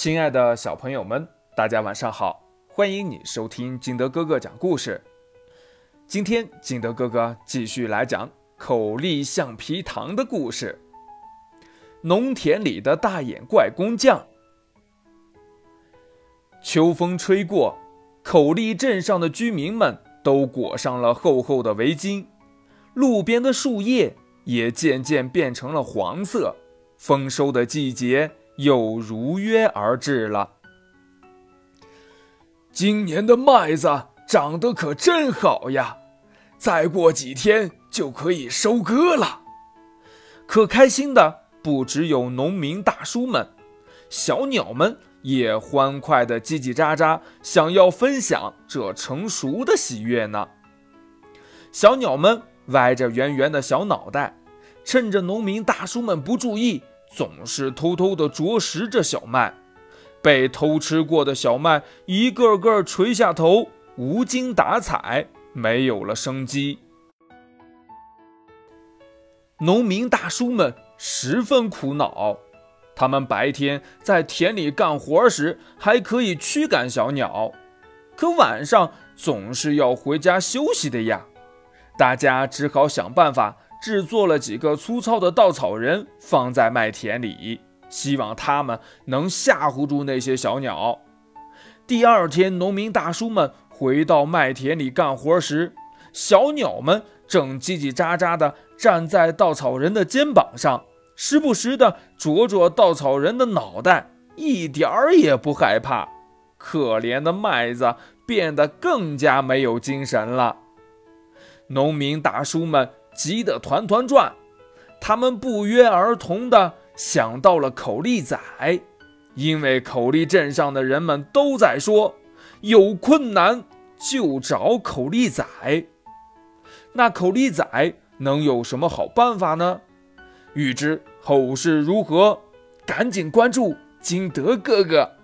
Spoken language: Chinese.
亲爱的小朋友们，大家晚上好！欢迎你收听金德哥哥讲故事。今天金德哥哥继续来讲口力橡皮糖的故事。农田里的大眼怪工匠。秋风吹过，口力镇上的居民们都裹上了厚厚的围巾，路边的树叶也渐渐变成了黄色。丰收的季节。又如约而至了。今年的麦子长得可真好呀！再过几天就可以收割了。可开心的不只有农民大叔们，小鸟们也欢快的叽叽喳喳，想要分享这成熟的喜悦呢。小鸟们歪着圆圆的小脑袋，趁着农民大叔们不注意。总是偷偷地啄食着小麦，被偷吃过的小麦一个个垂下头，无精打采，没有了生机。农民大叔们十分苦恼，他们白天在田里干活时还可以驱赶小鸟，可晚上总是要回家休息的呀。大家只好想办法。制作了几个粗糙的稻草人，放在麦田里，希望他们能吓唬住那些小鸟。第二天，农民大叔们回到麦田里干活时，小鸟们正叽叽喳喳地站在稻草人的肩膀上，时不时地啄啄稻草人的脑袋，一点儿也不害怕。可怜的麦子变得更加没有精神了。农民大叔们。急得团团转，他们不约而同地想到了口力仔，因为口力镇上的人们都在说，有困难就找口力仔。那口力仔能有什么好办法呢？欲知后事如何，赶紧关注金德哥哥。